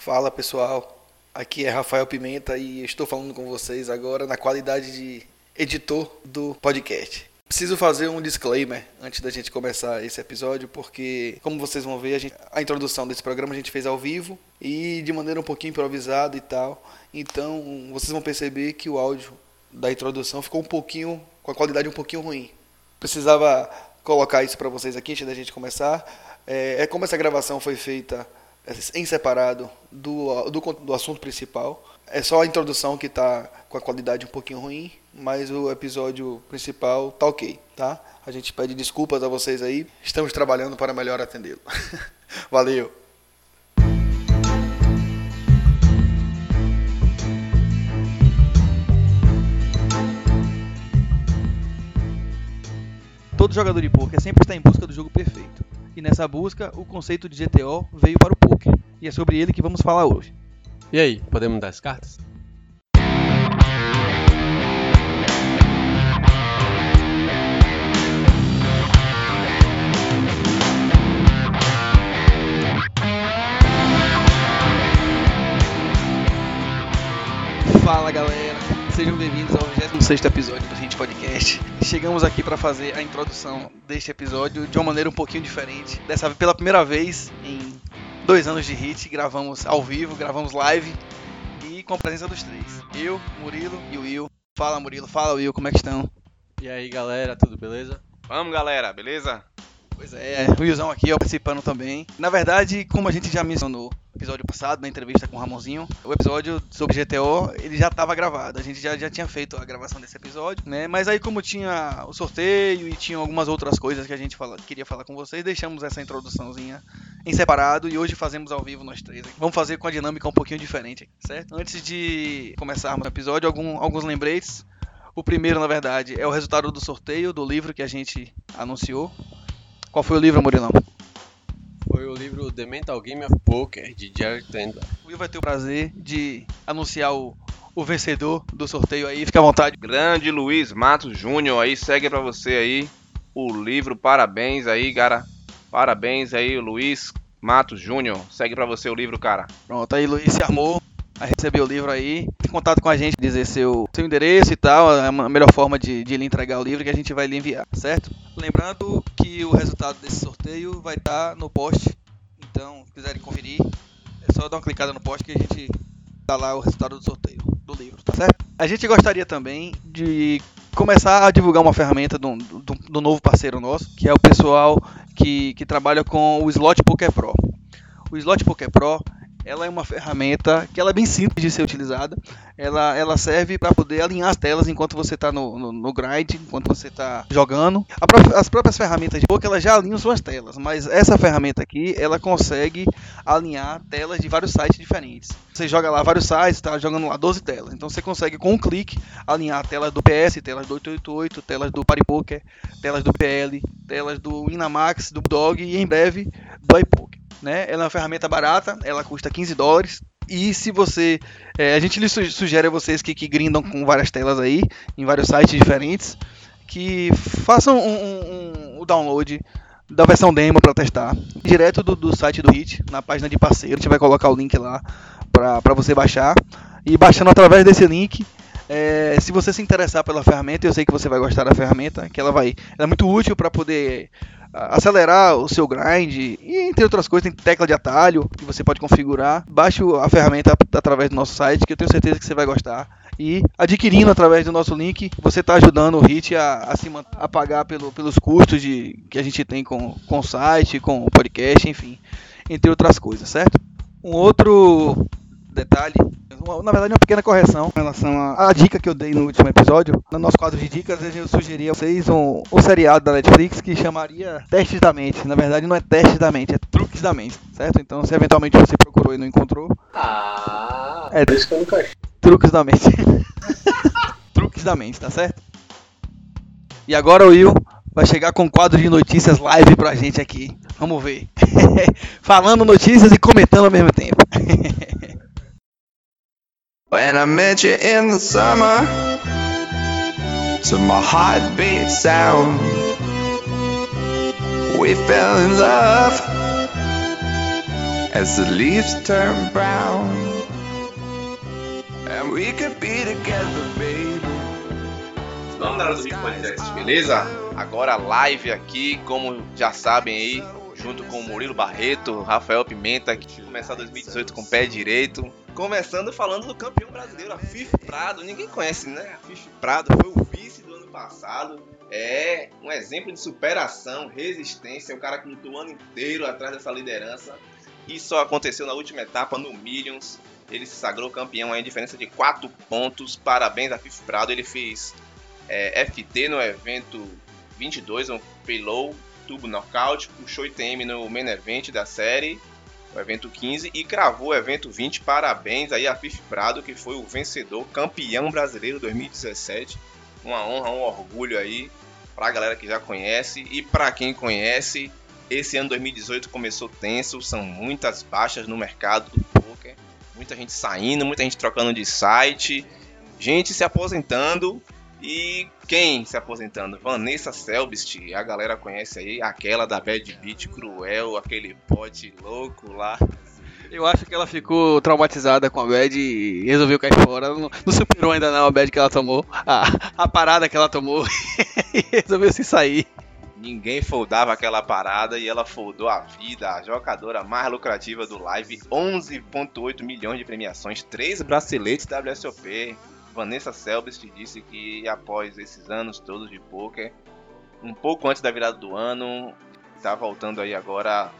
Fala pessoal, aqui é Rafael Pimenta e estou falando com vocês agora na qualidade de editor do podcast. Preciso fazer um disclaimer antes da gente começar esse episódio, porque, como vocês vão ver, a, gente, a introdução desse programa a gente fez ao vivo e de maneira um pouquinho improvisada e tal. Então, vocês vão perceber que o áudio da introdução ficou um pouquinho, com a qualidade um pouquinho ruim. Precisava colocar isso para vocês aqui antes da gente começar. É, é como essa gravação foi feita em separado do, do, do assunto principal. É só a introdução que está com a qualidade um pouquinho ruim, mas o episódio principal tá ok, tá? A gente pede desculpas a vocês aí. Estamos trabalhando para melhor atendê-lo. Valeu! Todo jogador de poker sempre está em busca do jogo perfeito. E nessa busca, o conceito de GTO veio para o poker. E é sobre ele que vamos falar hoje. E aí, podemos dar as cartas? Fala galera, sejam bem-vindos ao 26 episódio do Gente Podcast. Chegamos aqui para fazer a introdução deste episódio de uma maneira um pouquinho diferente. Dessa vez, pela primeira vez em dois anos de Hit, gravamos ao vivo, gravamos live e com a presença dos três: eu, Murilo e o Will. Fala Murilo, fala Will, como é que estão? E aí galera, tudo beleza? Vamos galera, beleza? Pois é, o Wilson aqui ó, participando também. Na verdade, como a gente já mencionou no episódio passado, na entrevista com o Ramonzinho, o episódio sobre GTO, ele já estava gravado. A gente já, já tinha feito a gravação desse episódio, né? Mas aí como tinha o sorteio e tinha algumas outras coisas que a gente fala, queria falar com vocês, deixamos essa introduçãozinha em separado e hoje fazemos ao vivo nós três. Vamos fazer com a dinâmica um pouquinho diferente, certo? Antes de começarmos o episódio, algum, alguns lembretes. O primeiro, na verdade, é o resultado do sorteio do livro que a gente anunciou. Qual foi o livro, Murilão? Foi o livro The Mental Game of Poker, de Jerry Tendler. O Will vai ter o prazer de anunciar o, o vencedor do sorteio aí, fica à vontade. Grande Luiz Matos Júnior aí, segue pra você aí o livro, parabéns aí, cara. Parabéns aí, Luiz Matos Júnior. Segue pra você o livro, cara. Pronto, aí Luiz se armou a receber o livro aí. Tem contato com a gente, dizer seu, seu endereço e tal, é a melhor forma de, de lhe entregar o livro que a gente vai lhe enviar, certo? Lembrando que o resultado desse sorteio vai estar no post, então se quiserem conferir, é só dar uma clicada no post que a gente dá lá o resultado do sorteio do livro, tá certo? A gente gostaria também de começar a divulgar uma ferramenta do, do, do novo parceiro nosso, que é o pessoal que, que trabalha com o Slot Poker Pro. O Slot Poker Pro ela é uma ferramenta que ela é bem simples de ser utilizada. Ela, ela serve para poder alinhar as telas enquanto você está no, no, no, grind, enquanto você está jogando. as próprias ferramentas de poker elas já alinham suas telas, mas essa ferramenta aqui ela consegue alinhar telas de vários sites diferentes. Você joga lá vários sites, está jogando lá 12 telas. Então você consegue com um clique alinhar telas do PS, telas do 888, telas do Paripoker, telas do PL, telas do Inamax, do Dog e em breve do iPoker né? Ela é uma ferramenta barata, ela custa 15 dólares. E se você. É, a gente lhe sugere a vocês que, que grindam com várias telas aí, em vários sites diferentes, que façam um, um, um, o download da versão demo para testar. Direto do, do, site do Hit, na página de parceiro. A gente vai colocar o link lá para você baixar. E baixando através desse link, é, se você se interessar pela ferramenta, eu sei que você vai gostar da ferramenta, que ela vai. Ela é muito útil para poder acelerar o seu grind e entre outras coisas tem tecla de atalho que você pode configurar. Baixe a ferramenta através do nosso site que eu tenho certeza que você vai gostar. E adquirindo através do nosso link, você está ajudando o Hit a, a, se, a pagar pelo, pelos custos de, que a gente tem com, com o site, com o podcast, enfim, entre outras coisas, certo? Um outro detalhe uma, na verdade, uma pequena correção em relação à, à, dica que eu dei no último episódio. No nosso quadro de dicas, eu sugeri a vocês um, um seriado da Netflix que chamaria Testes da Mente. Na verdade, não é Testes da Mente, é Truques da Mente, certo? Então, se eventualmente você procurou e não encontrou. Ah, é isso que eu nunca Truques da Mente. truques da Mente, tá certo? E agora o Will vai chegar com um quadro de notícias live pra gente aqui. Vamos ver. Falando notícias e comentando ao mesmo tempo. When I met you in the summer, to my heartbeat sound, we fell in love as the leaves turn brown. And we could be together, baby. Vamos dar Rico Podcast, beleza? Agora live aqui, como já sabem aí, junto com o Murilo Barreto, Rafael Pimenta, que começar 2018 com o pé direito. Começando falando do campeão brasileiro, a Fif Prado. Ninguém conhece, né? A Fif Prado foi o vice do ano passado. É um exemplo de superação, resistência. O cara que lutou o ano inteiro atrás dessa liderança. Só aconteceu na última etapa, no Millions. Ele se sagrou campeão em diferença de 4 pontos. Parabéns a Fif Prado. Ele fez é, FT no evento 22, um payload, tubo knockout, puxou ITM no main event da série, o evento 15, e cravou o evento 20. Parabéns aí a Fif Prado, que foi o vencedor, campeão brasileiro 2017. Uma honra, um orgulho aí pra galera que já conhece e para quem conhece. Esse ano 2018 começou tenso, são muitas baixas no mercado do poker, muita gente saindo, muita gente trocando de site, gente se aposentando e quem se aposentando? Vanessa Selbst, a galera conhece aí, aquela da Bad Beat Cruel, aquele pote louco lá. Eu acho que ela ficou traumatizada com a bad e resolveu cair fora. Não, não superou ainda não a bad que ela tomou, a, a parada que ela tomou e resolveu se sair. Ninguém foldava aquela parada e ela foldou a vida, a jogadora mais lucrativa do live, 11.8 milhões de premiações, 3 braceletes WSOP. Vanessa Selbst disse que após esses anos todos de poker, um pouco antes da virada do ano, está voltando aí agora a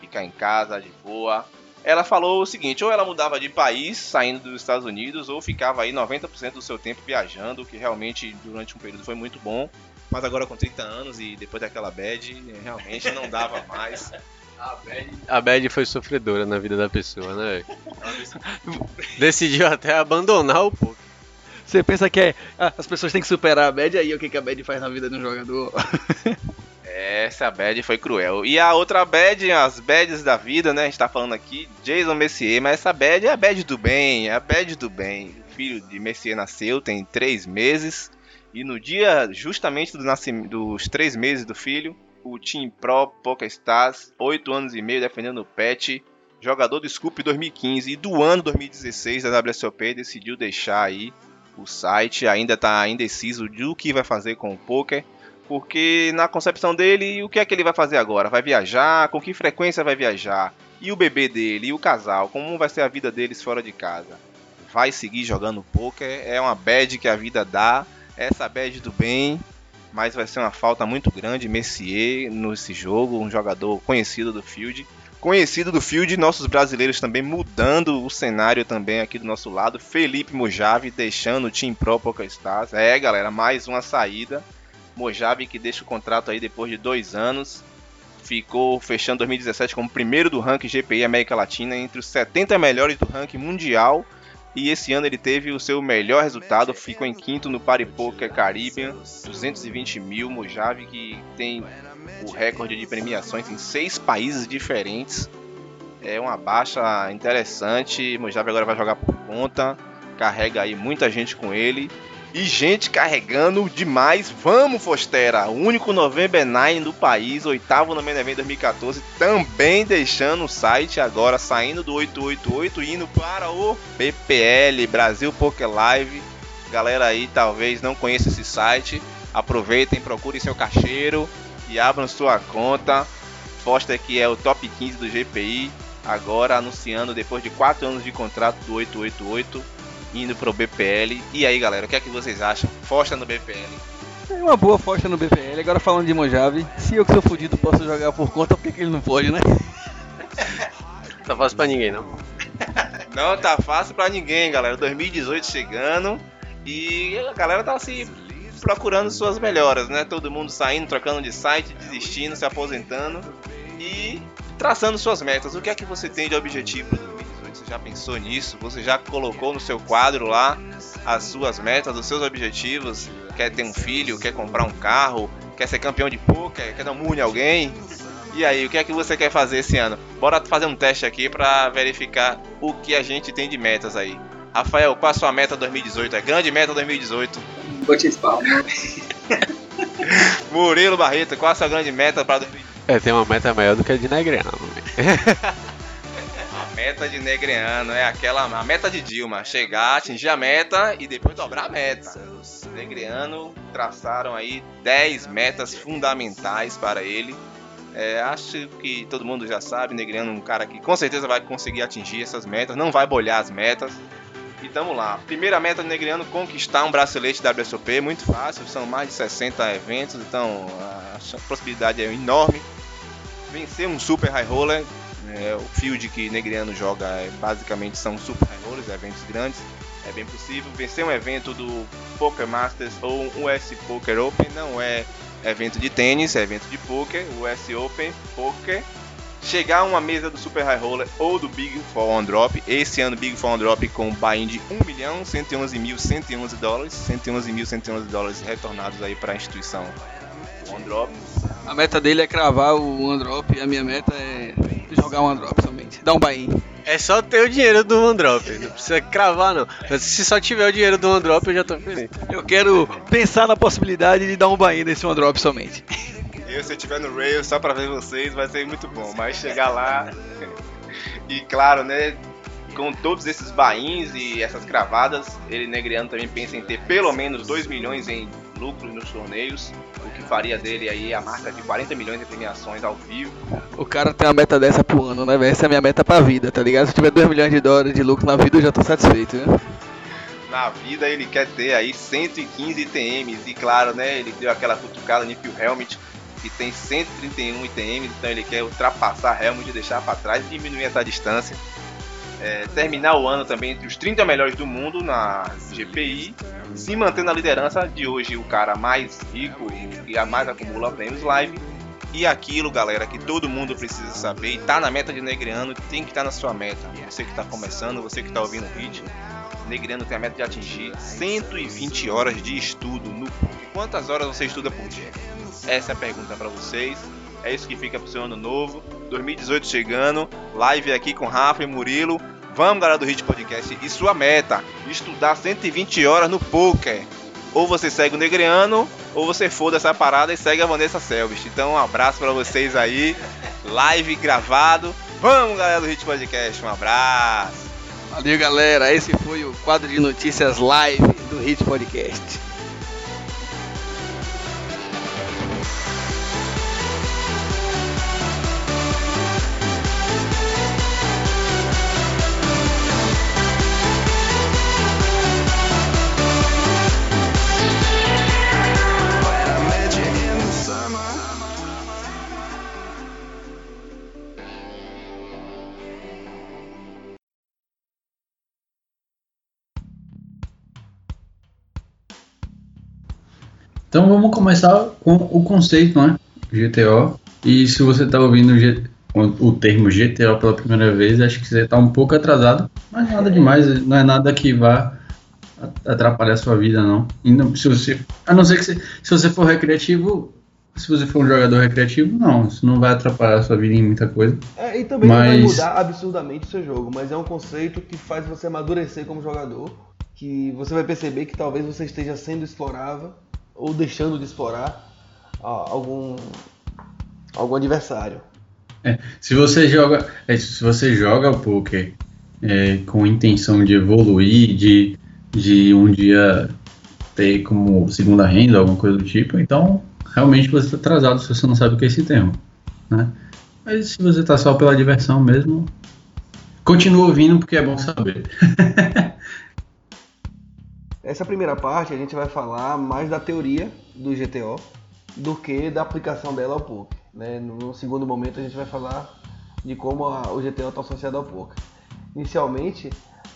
ficar em casa de boa. Ela falou o seguinte: ou ela mudava de país, saindo dos Estados Unidos, ou ficava aí 90% do seu tempo viajando, que realmente durante um período foi muito bom. Mas agora com 30 anos e depois daquela bad, realmente não dava mais. A bad, a bad foi sofredora na vida da pessoa, né? Decidiu até abandonar o poker. Você pensa que é, ah, as pessoas têm que superar a bad, aí o que, que a bad faz na vida de um jogador? Essa bad foi cruel. E a outra bad, as bads da vida, né? A gente tá falando aqui, Jason Messier, mas essa bad é a bad do bem, é a bad do bem. O filho de Messier nasceu, tem três meses, e no dia justamente do nascimento, dos três meses do filho, o Team Pro PokerStars, oito anos e meio defendendo o pet, jogador do Scoop 2015 e do ano 2016 da WSOP, decidiu deixar aí o site, ainda está indeciso do que vai fazer com o poker, porque na concepção dele, o que é que ele vai fazer agora? Vai viajar? Com que frequência vai viajar? E o bebê dele, e o casal, como vai ser a vida deles fora de casa? Vai seguir jogando poker? É uma bad que a vida dá, essa bad do bem, mas vai ser uma falta muito grande Messier nesse jogo, um jogador conhecido do field conhecido do field, nossos brasileiros também mudando o cenário também aqui do nosso lado. Felipe Mojave deixando o Team Pro PokerStars. É, galera, mais uma saída. Mojave que deixa o contrato aí depois de dois anos. Ficou fechando 2017 como primeiro do ranking GPI América Latina, entre os 70 melhores do ranking mundial. E esse ano ele teve o seu melhor resultado, ficou em quinto no Party Poker Caribbean, 220 mil. Mojave que tem o recorde de premiações em seis países diferentes. É uma baixa interessante. Mojave agora vai jogar por conta. Carrega aí muita gente com ele. E gente carregando demais. Vamos, Fostera! O único November 9 do país, oitavo no Main Event 2014, também deixando o site agora, saindo do 888 e indo para o BPL, Brasil Poker Live. Galera aí talvez não conheça esse site. Aproveitem, procurem seu cacheiro e abram sua conta. Foster que é o top 15 do GPI, agora anunciando depois de 4 anos de contrato do 888, indo pro BPL. E aí galera, o que é que vocês acham? Foster no BPL. É uma boa Foster no BPL. Agora falando de Mojave, se eu que sou fudido posso jogar por conta, por que, que ele não pode, né? Tá fácil pra ninguém, não. Não tá fácil pra ninguém, galera. 2018 chegando e a galera tá se procurando suas melhoras, né? Todo mundo saindo, trocando de site, desistindo, se aposentando e traçando suas metas. O que é que você tem de objetivo para 2018? Você já pensou nisso? Você já colocou no seu quadro lá as suas metas, os seus objetivos? Quer ter um filho? Quer comprar um carro? Quer ser campeão de poker? Quer dar um em alguém? E aí, o que é que você quer fazer esse ano? Bora fazer um teste aqui para verificar o que a gente tem de metas aí. Rafael, qual a sua meta 2018? É grande meta 2018? Botisfal. Murilo Barreto, qual a sua grande meta para 2018? É, tem uma meta maior do que a de Negreano. meta de Negreano é aquela a meta de Dilma, chegar, atingir a meta e depois dobrar a meta. Negreano traçaram aí 10 metas fundamentais para ele. É, acho que todo mundo já sabe, Negreano é um cara que com certeza vai conseguir atingir essas metas, não vai bolhar as metas. E tamo lá. Primeira meta do Negreano, conquistar um bracelete WSOP, muito fácil, são mais de 60 eventos, então a possibilidade é enorme. Vencer um Super High Roller, é, o field que Negreano joga é, basicamente são Super High Rollers, eventos grandes, é bem possível. Vencer um evento do Poker Masters ou um US Poker Open não é evento de tênis, é evento de poker, US Open Poker chegar a uma mesa do Super High Roller ou do Big Fall on Drop. Esse ano, Big Fall on Drop com buy-in de 1 milhão 111 mil 111 dólares. 111 mil 111 dólares retornados aí para a instituição On Drop. A meta dele é cravar o One Drop e a minha meta é jogar um One Drop somente. Dar um buy-in. É só ter o dinheiro do One Drop, não precisa cravar não. Mas se só tiver o dinheiro do One Drop, eu já tô feliz. Eu quero pensar na possibilidade de dar um buy-in nesse One Drop somente. Eu, se eu estiver no Rail só para ver vocês, vai ser muito bom. Mas chegar lá. e claro, né? Com todos esses bains e essas cravadas, ele Negreano também pensa em ter pelo menos 2 milhões em lucros nos torneios, o que faria dele aí a marca de 40 milhões de premiações ao vivo. O cara tem uma meta dessa pro ano, né? Essa é a minha meta pra vida, tá ligado? Se eu tiver 2 milhões de dólares de lucro na vida, eu já tô satisfeito, né? Na vida ele quer ter aí 115 ITMs e claro, né, ele deu aquela cutucada no Phil Helmet que tem 131 ITMs, então ele quer ultrapassar Helmut, deixar para trás diminuir essa distância. É, terminar o ano também entre os 30 melhores do mundo na GPI, se manter na liderança de hoje o cara mais rico e a mais acumula prêmios live. E aquilo, galera, que todo mundo precisa saber e tá na meta de Negreano, tem que estar tá na sua meta. Você que está começando, você que está ouvindo o vídeo, Negreano tem a meta de atingir 120 horas de estudo no Quantas horas você estuda por dia? Essa é a pergunta para vocês. É isso que fica pro seu ano novo. 2018 chegando. Live aqui com Rafa e Murilo. Vamos, galera do Hit Podcast. E sua meta: estudar 120 horas no poker. Ou você segue o Negreano, ou você foda essa parada e segue a Vanessa Selvist. Então, um abraço para vocês aí. Live gravado. Vamos, galera do Hit Podcast. Um abraço. Valeu, galera. Esse foi o quadro de notícias live do Hit Podcast. Então vamos começar com o conceito, né? GTO. E se você está ouvindo o termo GTO pela primeira vez, acho que você está um pouco atrasado, mas nada demais, não é nada que vá atrapalhar a sua vida, não. não se você, a não ser que você, se você for recreativo, se você for um jogador recreativo, não, isso não vai atrapalhar a sua vida em muita coisa. É, e também Mas- não vai mudar absurdamente o seu jogo, mas é um conceito que faz você amadurecer como jogador, que você vai perceber que talvez você esteja sendo explorável ou deixando de explorar algum algum adversário. Se você joga, é, se você joga poker é, com intenção de evoluir, de, de um dia ter como segunda renda, alguma coisa do tipo, então realmente você está atrasado se você não sabe o que é esse termo, né? Mas se você está só pela diversão mesmo, continua ouvindo porque é bom saber. Essa primeira parte a gente vai falar mais da teoria do GTO do que da aplicação dela ao poker. Né? No segundo momento a gente vai falar de como a- o GTO está associado ao poker. Inicialmente,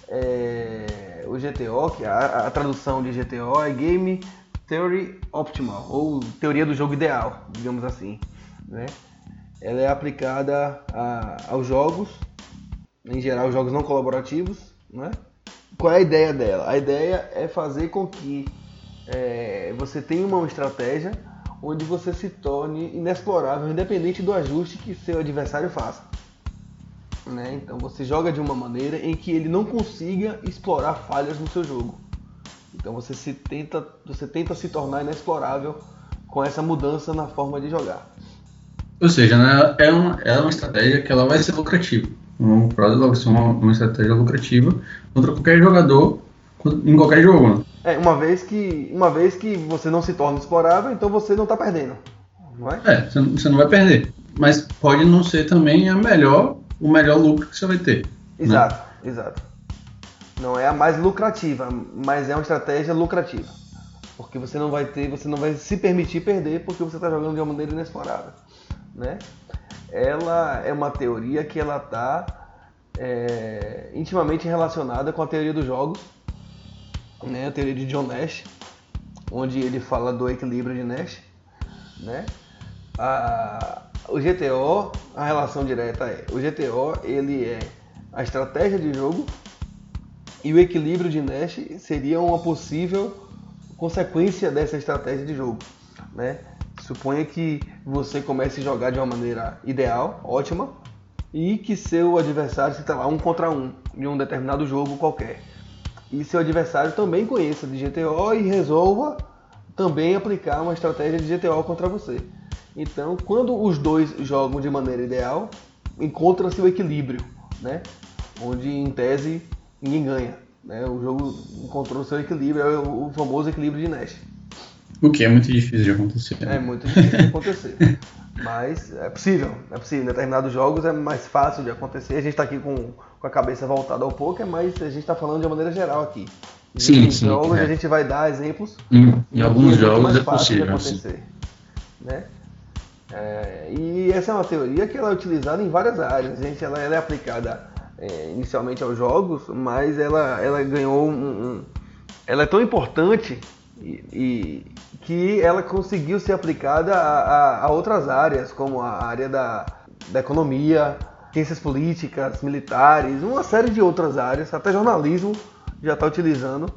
é, o GTO, que a, a tradução de GTO é Game Theory Optimal, ou teoria do jogo ideal, digamos assim. Né? Ela é aplicada a- aos jogos, em geral jogos não colaborativos, né? Qual é a ideia dela? A ideia é fazer com que é, você tenha uma estratégia onde você se torne inexplorável, independente do ajuste que seu adversário faça. Né? Então você joga de uma maneira em que ele não consiga explorar falhas no seu jogo. Então você se tenta, você tenta se tornar inexplorável com essa mudança na forma de jogar. Ou seja, né, é, uma, é uma estratégia que ela vai ser lucrativa. No longo prazo vai ser uma, uma estratégia lucrativa contra qualquer jogador em qualquer jogo. Né? É, uma vez que uma vez que você não se torna explorável, então você não tá perdendo. Não é? É, você não- vai perder. Mas pode não ser também a melhor, o melhor lucro que você vai ter. Exato, exato. Não é a mais lucrativa, mas é uma estratégia lucrativa. Porque você não vai ter, você não vai se permitir perder porque você está jogando de uma maneira inexplorável, né? Ela é uma teoria que ela está intimamente relacionada com a teoria dos jogos, né? A teoria de John Nash, onde ele fala do equilíbrio de Nash, né? A- o GTO, a relação direta é, o GTO ele é a estratégia de jogo e o equilíbrio de Nash seria uma possível consequência dessa estratégia de jogo, né? Suponha que você comece a jogar de uma maneira ideal, ótima, e que seu adversário se lá um contra um em um determinado jogo qualquer. E seu adversário também conheça de GTO e resolva também aplicar uma estratégia de GTO contra você. Então, quando os dois jogam de maneira ideal, encontra-se o equilíbrio, né? Onde em tese ninguém ganha. Né? O jogo encontrou seu equilíbrio, é o o famoso equilíbrio de Nash. O que é muito difícil de acontecer. É muito difícil de acontecer. Mas é possível, é possível. Em determinados jogos é mais fácil de acontecer. A gente está aqui com, com a cabeça voltada ao poker, mas a gente está falando de uma maneira geral aqui. Sim, Existem sim, jogos é. a gente vai dar exemplos Em, em alguns é jogos é de possível. sim. acontecer, né? É, e essa é uma teoria que ela é utilizada em várias áreas. Gente, ela, ela é aplicada é, inicialmente aos jogos, mas ela, ela ganhou um, um- ela é tão importante e, que ela conseguiu ser aplicada a, a- a outras áreas, como a área da, da economia, ciências políticas, militares, uma série de outras áreas, até jornalismo já está utilizando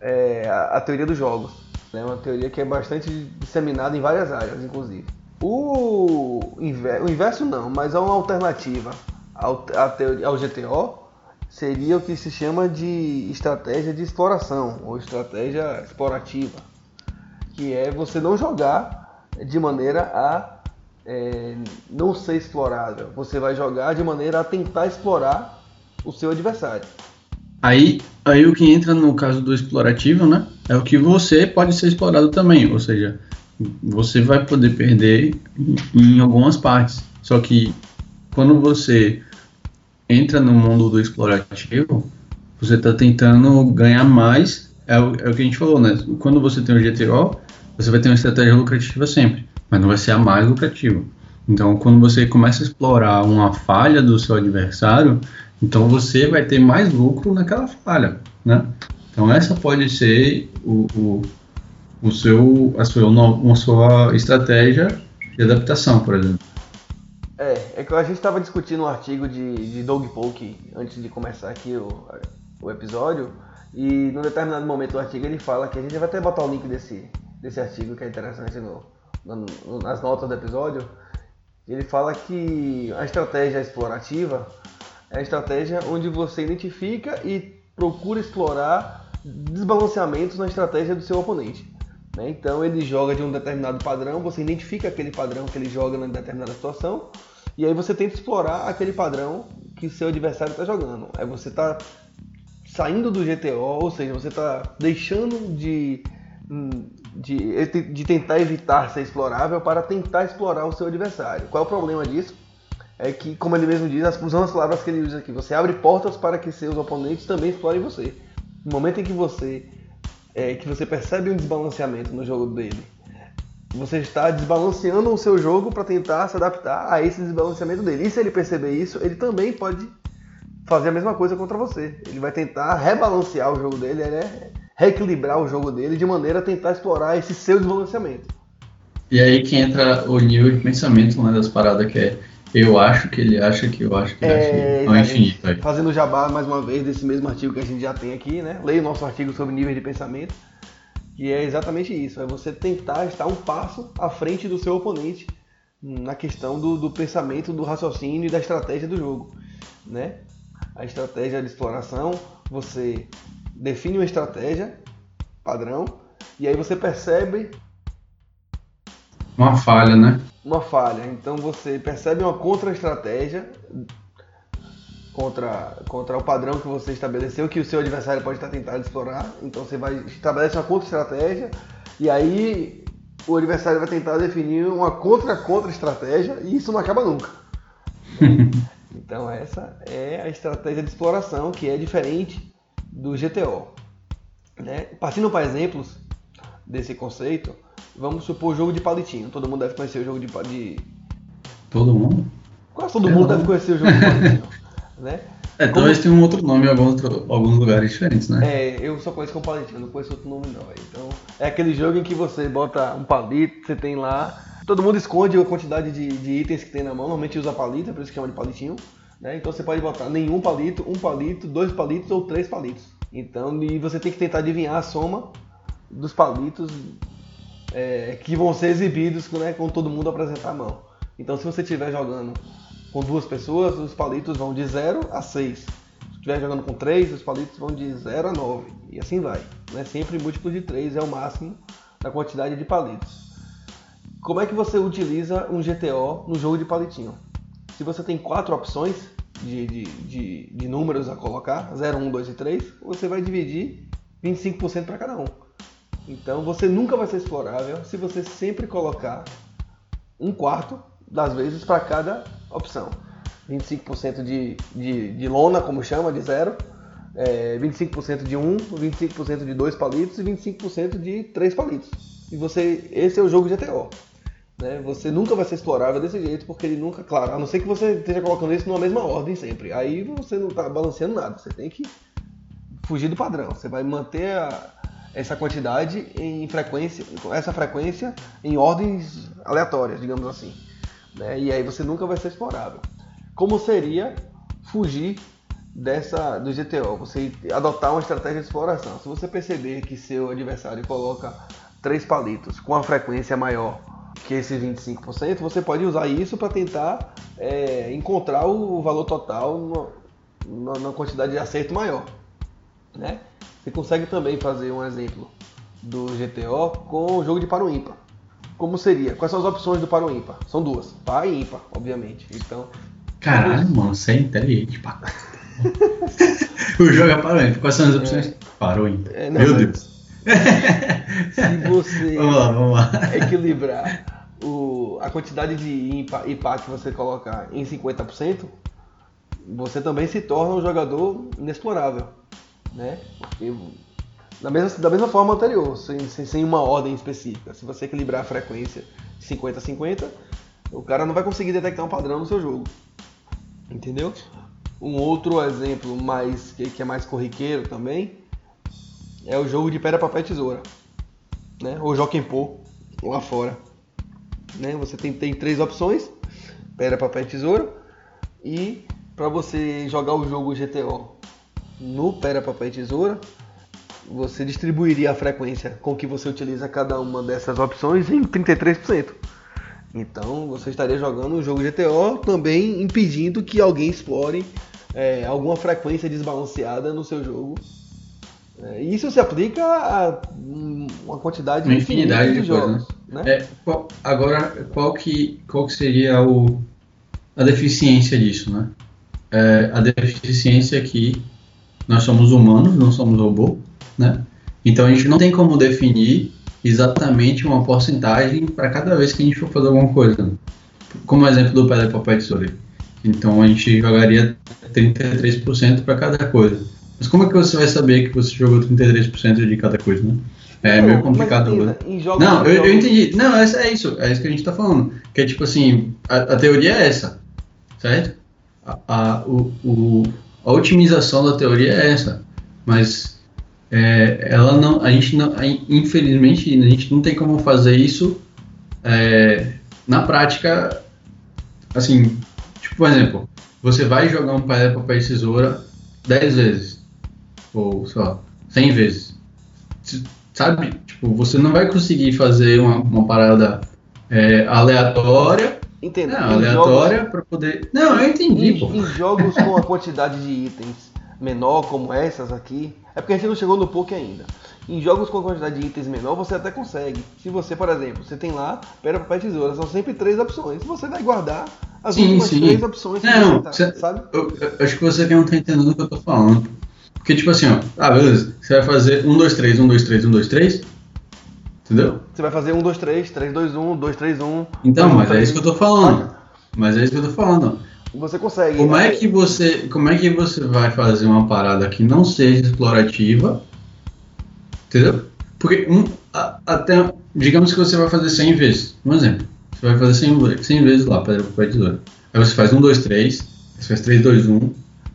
é, a, a teoria dos jogos. É uma teoria que é bastante disseminada em várias áreas, inclusive. O, inver- o inverso não, mas é uma alternativa ao, teoria- ao GTO seria o que se chama de estratégia de exploração ou estratégia explorativa, que é você não jogar de maneira a é, não ser explorável. Você vai jogar de maneira a tentar explorar o seu adversário. Aí, aí o que entra no caso do explorativo, né? É o que você pode ser explorado também. Ou seja, você vai poder perder em, em algumas partes. Só que quando você entra no mundo do explorativo, você está tentando ganhar mais. É o, é o que a gente falou, né? Quando você tem o GTO, você vai ter uma estratégia lucrativa sempre, mas não vai ser a mais lucrativa. Então, quando você começa a explorar uma falha do seu adversário, então você vai ter mais lucro naquela falha, né? Então essa pode ser o, o, o seu, a sua, uma sua estratégia de adaptação, por exemplo. É, é que a gente estava discutindo um artigo de, de Doug Polk antes de começar aqui o, o episódio, e num determinado momento do artigo ele fala que a gente vai até botar o link desse, desse artigo que é interessante no, no- nas notas do episódio. Ele fala que a estratégia explorativa é a estratégia onde você identifica e procura explorar desbalanceamentos na estratégia do seu oponente. Né? Então ele joga de um determinado padrão, você identifica aquele padrão que ele joga em determinada situação, e aí você tenta explorar aquele padrão que seu adversário está jogando. Aí você está saindo do GTO, ou seja, você está deixando de, hum, de, de tentar evitar ser explorável para tentar explorar o seu adversário. Qual é o problema disso? É que, como ele mesmo diz, usando as palavras que ele usa aqui, você abre portas para que seus oponentes também explorem você. No momento em que você é, que você percebe um desbalanceamento no jogo dele, você está desbalanceando o seu jogo para tentar se adaptar a esse desbalanceamento dele. E se ele perceber isso, ele também pode fazer a mesma coisa contra você. Ele vai tentar rebalancear o jogo dele, né? reequilibrar o jogo dele de maneira a tentar explorar esse seu desbalanceamento. E aí que entra o de pensamento né, das paradas que é eu acho que ele acha que eu acho que ele acha. É, Ao exatamente. infinito aí. Fazendo jabá mais uma vez desse mesmo artigo que a gente já tem aqui, né? Leia o nosso artigo sobre níveis de pensamento. E é exatamente isso, é você tentar estar um passo à frente do seu oponente na questão do, do pensamento, do raciocínio e da estratégia do jogo, né? A estratégia de exploração, você define uma estratégia padrão e aí você percebe Uma falha, né? Uma falha. Então você percebe uma contra-estratégia contra, contra o padrão que você estabeleceu, que o seu adversário pode estar tentando explorar. Então você vai estabelece uma contra-estratégia e aí o adversário vai tentar definir uma contra-contra-estratégia e isso não acaba nunca. então essa é a estratégia de exploração que é diferente do GTO. Né? Partindo para exemplos desse conceito, vamos supor o jogo de palitinho. Todo mundo deve conhecer o jogo de, de Todo mundo? Quase todo É, mundo não. deve conhecer o jogo de palitinho. né? É, talvez tenha um outro nome em alguns, alguns lugares diferentes, né? É, eu só conheço com palitinho, não conheço outro nome não. velho. Então, é aquele jogo em que você bota um palito, você tem lá. Todo mundo esconde a quantidade de, de itens que tem na mão, normalmente usa palito, é por isso que chama de palitinho. Né? Então você pode botar nenhum palito, um palito, dois palitos ou três palitos. Então, e você tem que tentar adivinhar a soma dos palitos é, que vão ser exibidos né, com todo mundo apresentar a mão. Então, se você estiver jogando com duas pessoas, os palitos vão de 0 a 6. Se estiver jogando com três, os palitos vão de 0 a 9. E assim vai. Né? Sempre múltiplo de 3 é o máximo da quantidade de palitos. Como é que você utiliza um GTO no jogo de palitinho? Se você tem quatro opções de, de, de, de números a colocar, 0, 1, 2 e 3, você vai dividir 25% para cada um. Então você nunca vai ser explorável se você sempre colocar um quarto das vezes para cada opção. 25% de, de, de lona, como chama, de zero, é, 25% de um, 25% de dois palitos e 25% de três palitos. E você, esse é o jogo GTO. Né? Você nunca vai ser explorável desse jeito, porque ele nunca, claro, a não ser que você esteja colocando isso numa mesma ordem sempre. Aí você não está balanceando nada, você tem que fugir do padrão. Você vai manter a- essa quantidade em frequência, essa frequência em ordens aleatórias, digamos assim. né? E aí você nunca vai ser explorável. Como seria fugir dessa do GTO? Você adotar uma estratégia de exploração. Se você perceber que seu adversário coloca três palitos com a frequência maior que esses 25%, você pode usar isso para tentar é, encontrar o valor total na, na quantidade de acerto maior né? Você consegue também fazer um exemplo do GTO com o jogo de par ou ímpar. Como seria? Quais são as opções do par ou ímpar? São duas, par e ímpar, obviamente. Então, Caralho, mano, você é inteligente, pá. o jogo é parou ímpar. Quais são as opções? Parou ímpar. É, não, Meu mas- Deus. se você Vamos lá, vamos lá. equilibrar o, a quantidade de ímpar e par que você colocar em 50%, você também se torna um jogador inexplorável, né? Porque da mesma, da mesma forma anterior, sem, sem, sem uma ordem específica. Se você equilibrar a frequência de 50 a 50, o cara não vai conseguir detectar um padrão no seu jogo. Entendeu? Um outro exemplo mais que, que é mais corriqueiro também é o jogo de pedra, papel e tesoura, né? Ou Joquempô, lá fora. Né? Você tem, tem três opções: pedra, papel e tesoura. E para você jogar o jogo GTO no pedra, papel e tesoura, você distribuiria a frequência com que você utiliza cada uma dessas opções em 33%. Então você estaria jogando o jogo GTO também impedindo que alguém explore é, alguma frequência desbalanceada no seu jogo. É, isso se aplica a uma quantidade Uma infinidade de, de jogos. coisas, né? É, qual- agora, qual que, qual que seria o, a deficiência disso, né? É, a deficiência é que nós somos humanos, não somos robô, né? Então a gente não tem como definir exatamente uma porcentagem para cada vez que a gente for fazer alguma coisa. Como exemplo do pedra, papel e tesoura. Então a gente jogaria 33% para cada coisa. Mas como é que você vai saber que você jogou 33% de cada coisa, né? É Não, meio complicado. né? em jogos- Não, eu, eu entendi. Não, essa é isso. É isso que a gente tá falando. Que é tipo assim, a, a teoria é essa, certo? A, a, o, o- a otimização da teoria é essa. Mas é, ela não, a gente não, infelizmente, a gente não tem como fazer isso é, na prática. Assim, tipo, por exemplo, você vai jogar um pedra, papel e tesoura 10 vezes. Ou, lá, 100 vezes sabe? Tipo, você não vai conseguir fazer uma, uma parada é, aleatória. Entenda, Não, aleatória jogos- pra poder. Não, eu entendi, Em, pô. em jogos com a quantidade de itens menor, como essas aqui, é porque a gente não chegou no poke ainda. Em jogos com a quantidade de itens menor, você até consegue. Se você, por exemplo, você tem lá pedra, papel e tesoura, são sempre três opções. Você vai guardar as Sim, últimas sim. três opções que Não, tá, sabe? Eu, eu acho que você não tá entendendo o que eu tô falando. Porque, tipo assim, ó, ah, beleza, você vai fazer 1, 2, 3, 1, 2, 3, 1, 2, 3. Entendeu? Você vai fazer 1, 2, 3, 3, 2, 1, 2, 3, 1. Então, 2, 1, mas é 3. isso que eu tô falando. Mas é isso que eu tô falando. Você consegue. Como é né? que você, como é que você vai fazer uma parada que não seja explorativa? Entendeu? Porque um, a- até, digamos que você vai fazer 100 vezes. Um exemplo. Você vai fazer 100, ve- 100 vezes lá, pedra, papel e tesoura. Aí você faz 1, 2, 3. Você faz 3, 2, 1.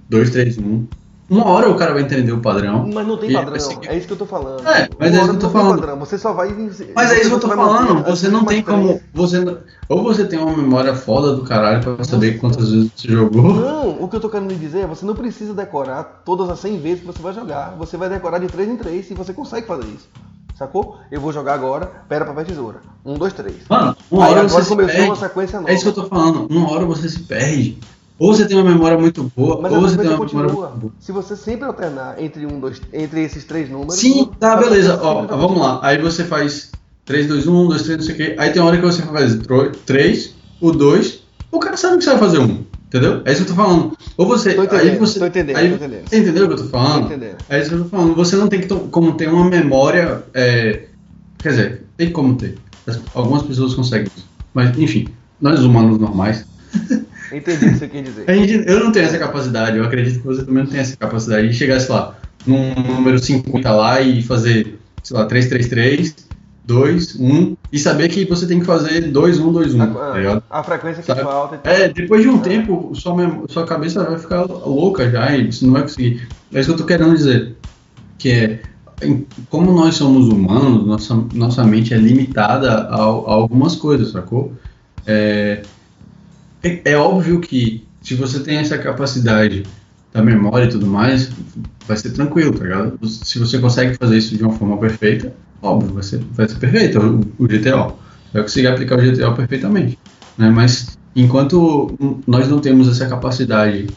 2, 3, 1. Uma hora o cara vai entender o padrão. Mas não tem padrão, seguir. é isso que eu tô falando. É, mas Uma é isso que eu tô falando. Padrão. Você só vai. Mas é isso que eu tô você manter falando. as Você não tem como. três. Você, ou você tem uma memória foda do caralho pra saber quantas vezes você jogou. Não, o que eu tô querendo dizer é você não precisa decorar todas as 100 vezes que você vai jogar. Você vai decorar de 3 em 3 e você consegue fazer isso. Sacou? Eu vou jogar agora, pera, papel, tesoura. 1, 2, 3. Mano, uma Aí hora você se começou perde. uma sequência nova. É isso que eu tô falando. Uma hora você se perde. Ou você tem uma memória muito boa, Mas ou você tem uma memória continua. muito boa. Se você sempre alternar entre, um, dois, entre esses três números. Sim, tá, beleza. Ó, vamos lá. Aí você faz 3, 2, 1, 2, 3, não sei o quê. Aí tem uma hora que você faz 3, o 2, o cara sabe que você vai fazer um. Entendeu? É isso que eu tô falando. Ou você. Tô aí entendendo, você tô entendendo, aí- tô entendendo. Você entendeu o que eu tô falando? Tô entendendo. É isso que eu tô falando. Você não tem que como ter uma memória. é, quer dizer, tem como ter. As- Algumas pessoas conseguem isso. Mas, enfim, nós humanos normais. Entendi o que você quer dizer. A gente, eu não tenho essa capacidade, eu acredito que você também não tem essa capacidade de chegar, sei lá, num número 50 lá e fazer, sei lá, 333, 2, 1 e saber que você tem que fazer 2, 1, 2, 1. tá ligado? A, a frequência que Sabe? falta e tal. É, depois de um tempo, sua, sua cabeça vai ficar louca já e você não vai conseguir. É isso que eu tô querendo dizer. Que é, como nós somos humanos, nossa, nossa mente é limitada a, a algumas coisas, sacou? É, é, é óbvio que se você tem essa capacidade da memória e tudo mais, vai ser tranquilo, tá ligado? Se você consegue fazer isso de uma forma perfeita, óbvio, vai ser, vai ser perfeito o, o GTO. Vai conseguir aplicar o GTO perfeitamente. Né? Mas enquanto nós não temos essa capacidade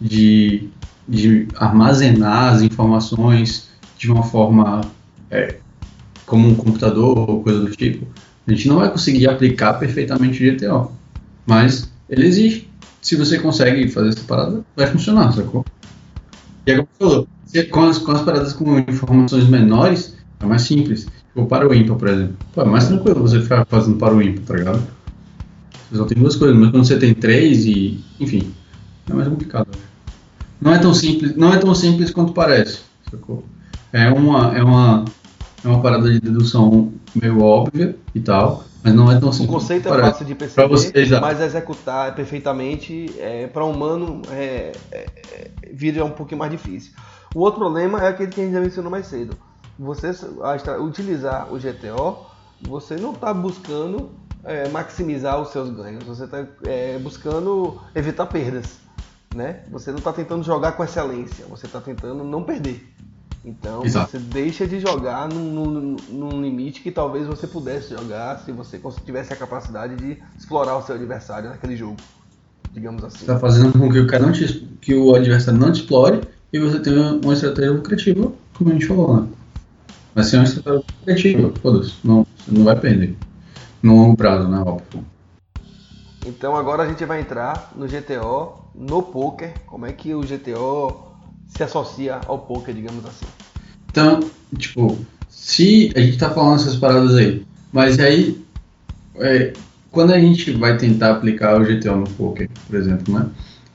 de, de armazenar as informações de uma forma é, como um computador ou coisa do tipo, a gente não vai conseguir aplicar perfeitamente o GTO. Mas ele existe. Se você consegue fazer essa parada, vai funcionar, sacou? E é como você falou, com as, com as paradas com informações menores, é mais simples. Tipo, para o ímpar, por exemplo. Pô, é mais tranquilo você ficar fazendo para o ímpar, tá ligado? Você só tem duas coisas, mas quando você tem três e. Enfim, é mais complicado. Não é tão simples, não é tão simples quanto parece, sacou? É uma, é uma, é uma parada de dedução meio óbvia e tal, mas não é tão O simples. conceito é fácil de perceber, você, mas executar perfeitamente é, para humano é, é, é, vira um pouquinho mais difícil. O outro problema é aquele que a gente já mencionou mais cedo. Você a utilizar o GTO, você não está buscando é, maximizar os seus ganhos, você está buscando evitar perdas. Né? Você não está tentando jogar com excelência, você está tentando não perder. Então Exato. você deixa de jogar num, num- num limite que talvez você pudesse jogar se você tivesse a capacidade de explorar o seu adversário naquele jogo, digamos assim. Você tá fazendo com que o cara não te, que o adversário não te explore e você tenha uma estratégia lucrativa, como a gente falou, né? Vai ser uma estratégia lucrativa, foda-se, não, você não vai perder. No longo prazo, né, óbvio. Então agora a gente vai entrar no GTO, no poker, como é que o GTO se associa ao poker, digamos assim. Então, tipo, se a gente tá falando essas paradas aí, mas aí, é, quando a gente vai tentar aplicar o GTO no poker, por exemplo, né?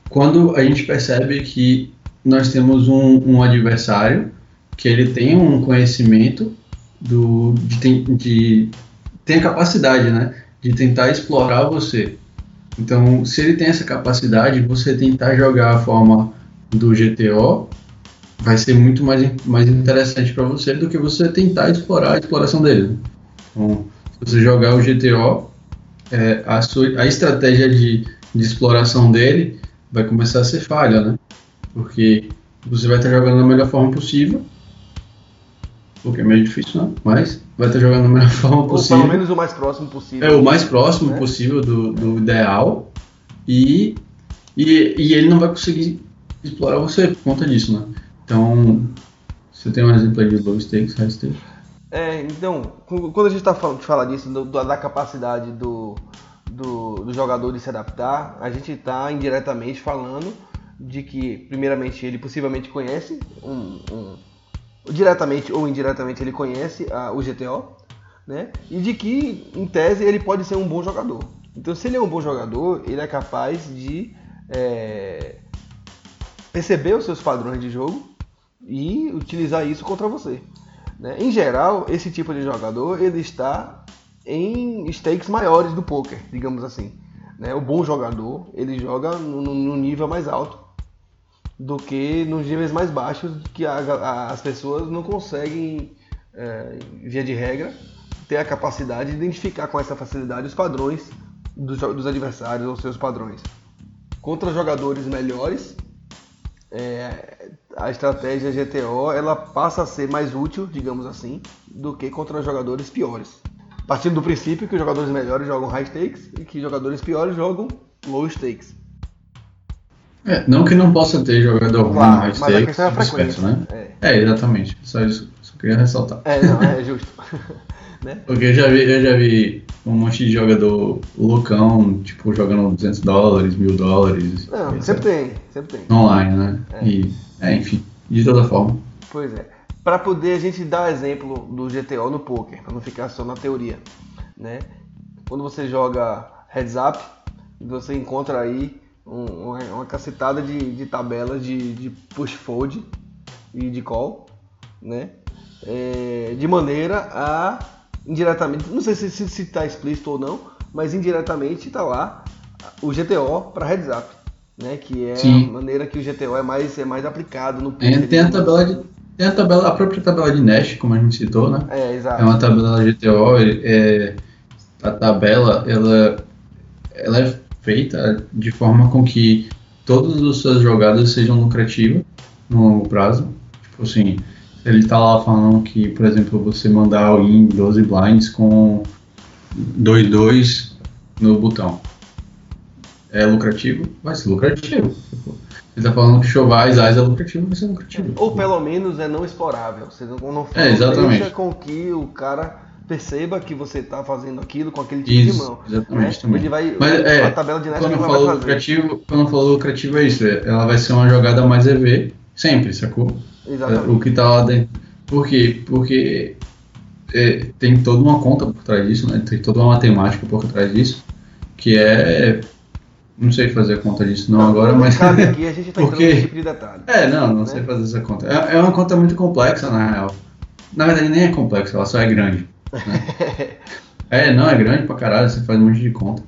Quando a gente percebe que nós temos um, um adversário que ele tem um conhecimento do, de, de tem a capacidade, né, de tentar explorar você. Então, se ele tem essa capacidade, você tentar jogar a forma do GTO vai ser muito mais, mais interessante para você do que você tentar explorar a exploração dele. né? Então, se você jogar o GTO, é, a, sua, a estratégia de, de exploração dele vai começar a ser falha, né? Porque você vai estar jogando da melhor forma possível, porque é meio difícil, né? Mas vai estar jogando da melhor forma Ou possível. pelo menos o mais próximo possível. É o mais próximo né? possível do, do ideal e, e, e ele não vai conseguir explorar você por conta disso, né? Então, você tem um exemplo aí de low stakes, high stakes? É, então, quando a gente está falando de falar disso, do- da capacidade do, do, do jogador de se adaptar, a gente está indiretamente falando de que, primeiramente, ele possivelmente conhece um, um- diretamente ou indiretamente ele conhece a- o GTO, né? E de que, em tese, ele pode ser um bom jogador. Então, se ele é um bom jogador, ele é capaz de é, perceber os seus padrões de jogo e utilizar isso contra você. né? Em geral, esse tipo de jogador ele está em stakes maiores do poker, digamos assim. né? O bom jogador ele joga no, no- nível mais alto do que nos níveis mais baixos que a- a- as pessoas não conseguem, é, via de regra, ter a capacidade de identificar com essa facilidade os padrões dos, dos adversários ou seus padrões. Contra jogadores melhores, é, a estratégia GTO ela passa a ser mais útil, digamos assim, do que contra jogadores piores. Partindo do princípio que os jogadores melhores jogam high stakes e que jogadores piores jogam low stakes. É, não que não possa ter jogador ruim Claro, high mas a stakes, é a frequência. né? É, exatamente. Só isso. Só queria ressaltar. É, não, é justo. né? Porque eu já vi, eu já vi um monte de jogador loucão, tipo, jogando 200 dólares, mil dólares. Não, etc. sempre tem, sempre tem. Online, né? É. E, é, enfim, de toda forma. Pois é. Para poder a gente dar exemplo do GTO no poker, para não ficar só na teoria, né? Quando você joga heads up, você encontra aí um- uma, uma cacetada de, de tabelas de, de push fold e de call, né? É, de maneira a indiretamente, não sei se está se, tá explícito ou não, mas indiretamente está lá o GTO para heads up, né? Que é Sim. a maneira que o GTO é mais é mais aplicado no poker. tem a tabela de. Tem a tabela, a própria tabela de Nash, como a gente citou, né? É, exato. É uma tabela GTO, é, a tabela ela, ela é feita de forma com que todas as suas jogadas sejam lucrativas no longo prazo. Tipo assim, ele tá lá falando que, por exemplo, você mandar in 12 blinds com 2-2 no botão. É lucrativo? Vai ser lucrativo. Ele tá falando que chovar as é lucrativo, vai ser lucrativo. Ou pelo menos é não explorável. Você não, não, É, exatamente. deixa com que o cara perceba que você está fazendo aquilo com aquele tipo de Isso, mão. exatamente, né? também. Ele vai, Mas, é, a tabela de Quando eu falo lucrativo, quando eu falo lucrativo é isso, é- ela vai ser uma jogada mais EV, sempre, sacou? É, Exatamente. o que tá lá dentro. Por quê? Porque é, tem toda uma conta por trás disso, né? Tem toda uma matemática por trás disso, que é. Não sei fazer a conta disso não, agora, não mas. cabe aqui, a gente está entrando Porque- tipo de detalhe. É, não, não Né? sei fazer essa conta. É, é uma conta muito complexa, na real. Na verdade, nem é complexa, ela só é grande. né? é, não, é grande pra caralho, você faz um monte de conta.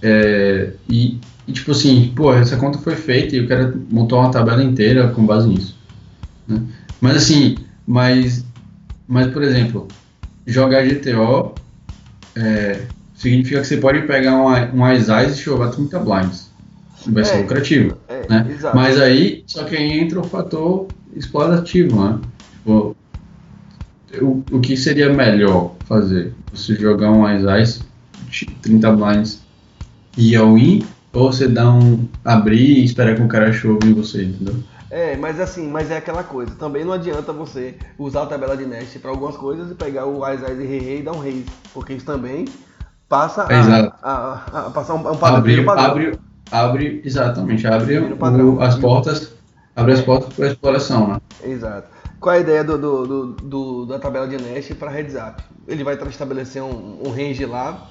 É, e, e, tipo assim, pô, essa conta foi feita e o cara montou uma tabela inteira com base nisso. Né? Mas assim, mas, mas por exemplo, jogar GTO é, significa que você pode pegar uma, um Ais e chover 30 blinds. Vai ser É. lucrativo É, né? exato. Mas aí, só que aí entra o fator explorativo, né? Tipo, o, o que seria melhor fazer? Você jogar um Ice Ice, 30 blinds e ao in, ou você dá um abrir e esperar que o cara chove em você, entendeu? É, mas assim, mas é aquela coisa. Também não adianta você usar a tabela de Nash para algumas coisas e pegar o Ais e Rei Rei e dar um Reis. Porque isso também passa a, a, a- passar um, um padrão. Abre, padrão. abre, abre, exatamente, abre o as portas, abre as portas para exploração, né? Exato. Qual é a ideia do, do- do- da tabela de Nash para heads up? Ele vai estabelecer um, um range lá,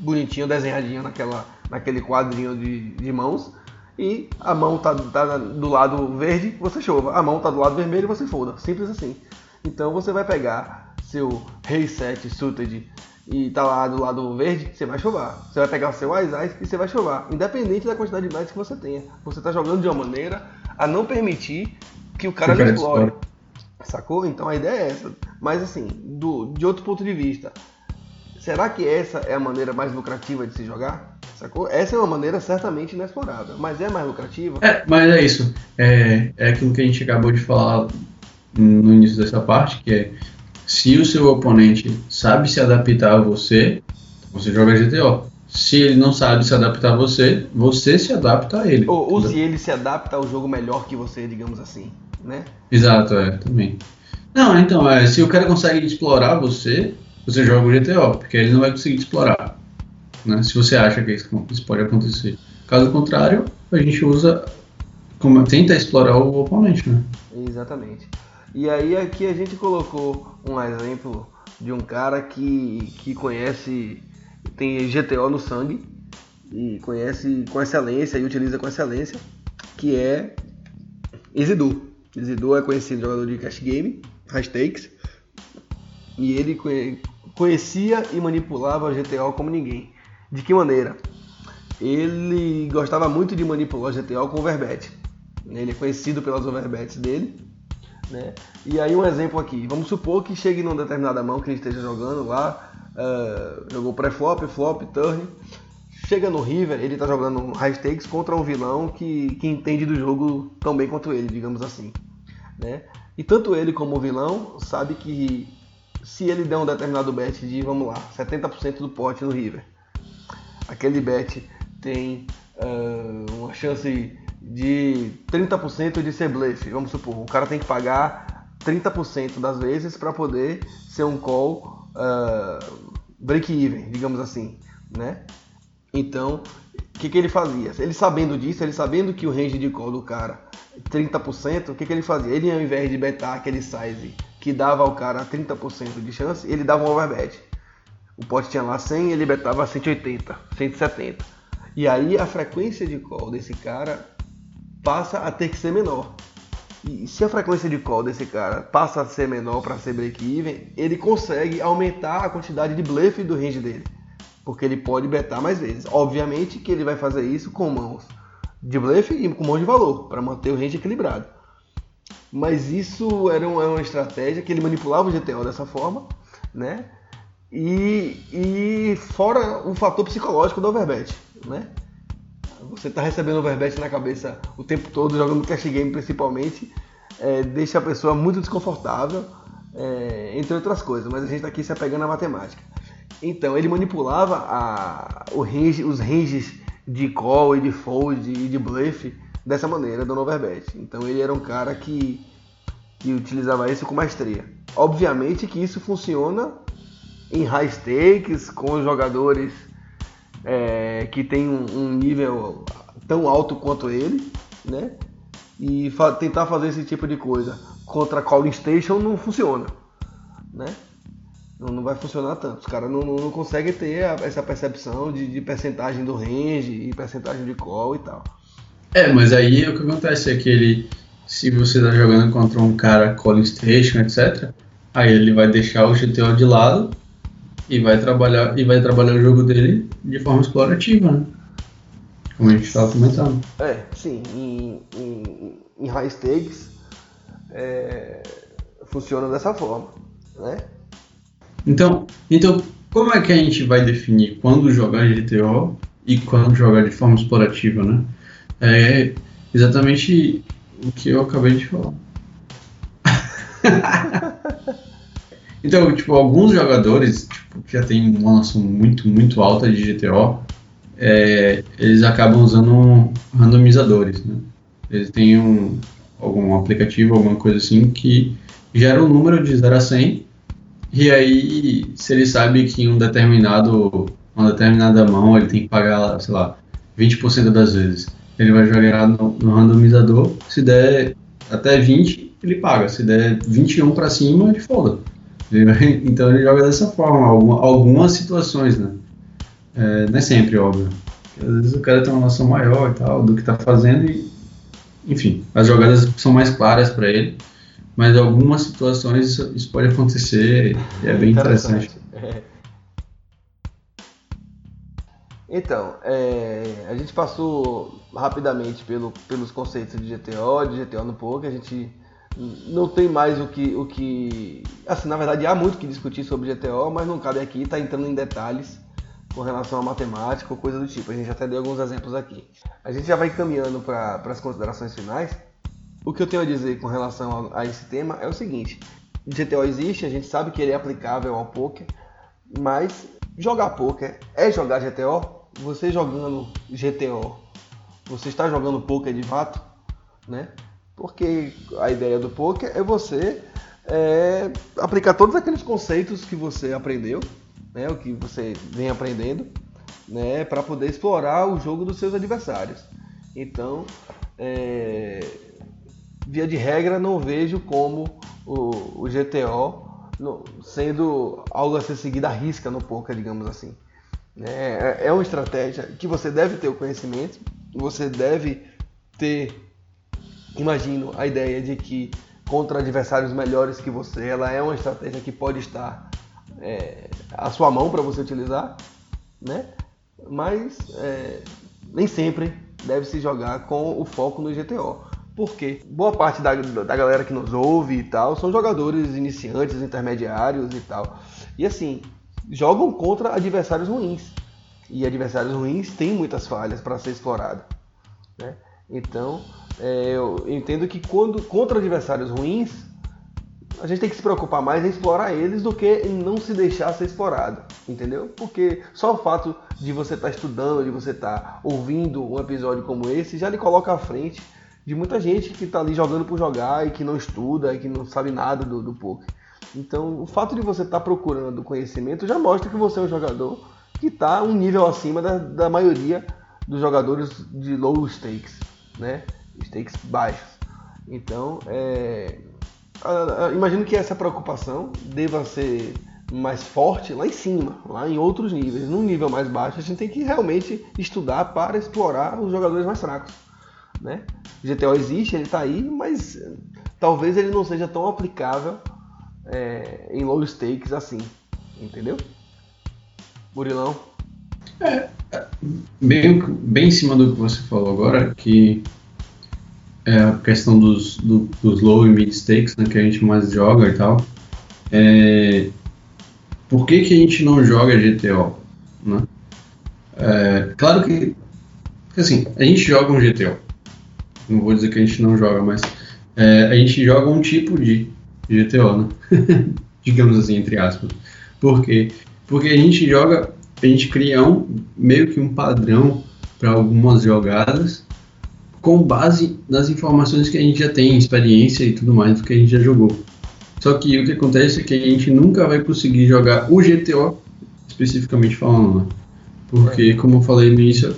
bonitinho, desenhadinho naquela, naquele quadrinho de, de mãos. E a mão tá, tá do lado verde, você chova. A mão tá do lado vermelho, você foda. Simples assim. Então você vai pegar seu Rei 7 Suited e tá lá do lado verde, você vai chovar. Você vai pegar o seu Ais Ais e você vai chovar. Independente da quantidade de blinds que você tenha. Você tá jogando de uma maneira a não permitir que o cara lhe explore. Sacou? Então a ideia é essa. Mas assim, do, de outro ponto de vista, será que essa é a maneira mais lucrativa de se jogar? Sacou? Essa é uma maneira certamente inexplorável, mas é mais lucrativa? É, mas é isso. É, é aquilo que a gente acabou de falar no início dessa parte, que é se o seu oponente sabe se adaptar a você, você joga GTO. Se ele não sabe se adaptar a você, você se adapta a ele. Ou, ou se ele se adapta ao jogo melhor que você, digamos assim, né? Exato, é, também. Não, então, é, se o cara consegue explorar você, você joga o GTO, porque ele não vai conseguir explorar. Né? Se você acha que isso, pode acontecer. Caso contrário, a gente usa como tenta explorar o oponente, né? Exatamente. E aí aqui a gente colocou um exemplo de um cara que, que conhece, tem GTO no sangue e conhece com excelência e utiliza com excelência, que é Izidu. Izidu é conhecido jogador de cash game, high stakes, e ele conhe- conhecia e manipulava o GTO como ninguém. De que maneira? Ele gostava muito de manipular o GTO com overbet. Ele é conhecido pelas overbets dele. Né? E aí um exemplo aqui, vamos supor que chegue numa determinada mão que ele esteja jogando lá, ah, jogou pré-flop, flop, turn, chega no River, ele está jogando high stakes contra um vilão que, que entende do jogo tão bem quanto ele, digamos assim. Né? E tanto ele como o vilão sabe que se ele der um determinado bet de, vamos lá, 70% do pote no River, aquele bet tem ah, uma chance de 30% de ser blefe. Vamos supor, o cara tem que pagar 30% das vezes para poder ser um call ah, break-even, digamos assim, né? Então, o que, que ele fazia? Ele sabendo disso, ele sabendo que o range de call do cara é 30%, o que, que ele fazia? Ele, ao invés de betar aquele size que dava ao cara 30% de chance, ele dava um overbet. O pote tinha lá 100, ele betava 180, 170. E aí a frequência de call desse cara passa a ter que ser menor. E se a frequência de call desse cara passa a ser menor para ser break-even, ele consegue aumentar a quantidade de bluff do range dele. Porque ele pode betar mais vezes. Obviamente que ele vai fazer isso com mãos de bluff e com mãos de valor, para manter o range equilibrado. Mas isso era uma estratégia que ele manipulava o GTO dessa forma, né? E, e fora o fator psicológico do overbet, né? Você tá recebendo overbet na cabeça o tempo todo, jogando cash game principalmente, é, deixa a pessoa muito desconfortável, é, entre outras coisas. Mas a gente tá aqui se apegando à matemática. Então ele manipulava a, range, os ranges de call e de fold e de bluff dessa maneira, dando overbet. Então ele era um cara que, que utilizava isso com maestria. Obviamente que isso funciona em high stakes, com jogadores é, que tem um, um nível tão alto quanto ele, né? E fa tentar fazer esse tipo de coisa contra a Calling Station não funciona, né? Não, não vai funcionar tanto. Os caras não, não, não conseguem ter a- essa percepção de, de percentagem do range e percentagem de call e tal. É, mas aí o que acontece é que ele, se você tá jogando contra um cara calling station, etc, aí ele vai deixar o GTO de lado e vai trabalhar e vai trabalhar o jogo dele de forma explorativa, né? Como a gente estava comentando. É, sim, em, em, em high stakes é, funciona dessa forma, né? Então, então, como é que a gente vai definir quando jogar GTO e quando jogar de forma explorativa, né? É exatamente o que eu acabei de falar. então, tipo, alguns jogadores tipo, que já tem uma noção muito, muito alta de GTO, é, eles acabam usando randomizadores, né? Eles têm um, algum aplicativo, alguma coisa assim, que gera um número de 0 a 100 e aí, se ele sabe que em um determinado, uma determinada mão ele tem que pagar, sei lá, 20% das vezes, ele vai jogar no, no randomizador. Se der até 20, ele paga. Se der 21 para cima, ele folga. Então ele joga dessa forma, alguma- algumas situações, né? É, não é sempre, óbvio. Às vezes o cara tem uma noção maior e tal do que tá fazendo e, enfim, as jogadas são mais claras para ele. Mas em algumas situações isso, isso pode acontecer e é bem interessante. É. Então, é, a gente passou rapidamente pelo, pelos conceitos de GTO, de GTO no poker. A gente não tem mais o que, o que. Assim, na verdade, há muito que discutir sobre GTO, mas não cabe aqui estar entrando em detalhes com relação à matemática ou coisa do tipo. A gente até deu alguns exemplos aqui. A gente já vai caminhando para as considerações finais. O que eu tenho a dizer com relação a, a esse tema é o seguinte: GTO existe, a gente sabe que ele é aplicável ao poker, mas jogar poker é jogar GTO? Você jogando GTO, você está jogando poker de fato, né? Porque a ideia do poker é você é, aplicar todos aqueles conceitos que você aprendeu, né? O que você vem aprendendo né, para poder explorar o jogo dos seus adversários. Então, é, via de regra, não vejo como o, o GTO no- sendo algo a ser seguido à risca no poker, digamos assim. É, é uma estratégia que você deve ter o conhecimento, você deve ter, imagino, a ideia de que contra adversários melhores que você, ela é uma estratégia que pode estar é, à sua mão para você utilizar, né? Mas é, nem sempre deve se jogar com o foco no GTO. Porque boa parte da, da galera que nos ouve e tal são jogadores iniciantes, intermediários e tal. E assim, jogam contra adversários ruins. E adversários ruins têm muitas falhas para ser explorado. Né? Então, é, eu entendo que quando contra adversários ruins, a gente tem que se preocupar mais em explorar eles do que em não se deixar ser explorado, entendeu? Porque só o fato de você estar estudando, de você estar ouvindo um episódio como esse, já lhe coloca à frente de muita gente que está ali jogando por jogar e que não estuda e que não sabe nada do, do poker. Então, o fato de você estar procurando conhecimento já mostra que você é um jogador que está um nível acima da, da maioria dos jogadores de low stakes, né? Stakes baixos. Então, é, imagino que essa preocupação deva ser mais forte lá em cima, lá em outros níveis. Num nível mais baixo, a gente tem que realmente estudar para explorar os jogadores mais fracos. Né? O GTO existe, ele está aí, mas eh, talvez ele não seja tão aplicável eh, em low stakes assim, entendeu? Murilão? Bem, bem em cima do que você falou agora, que é a questão dos, do- dos low e mid stakes, né, que a gente mais joga e tal. É, por que, que a gente não joga GTO? Né? É, claro que, assim, a gente joga um GTO. Não vou dizer que a gente não joga, mas é, a gente joga um tipo de GTO, né? digamos assim, entre aspas. Por quê? Porque a gente joga, a gente cria um, meio que um padrão para algumas jogadas com base nas informações que a gente já tem, experiência e tudo mais do que a gente já jogou. Só que o que acontece é que a gente nunca vai conseguir jogar o GTO especificamente falando, né? Porque, como eu falei no início,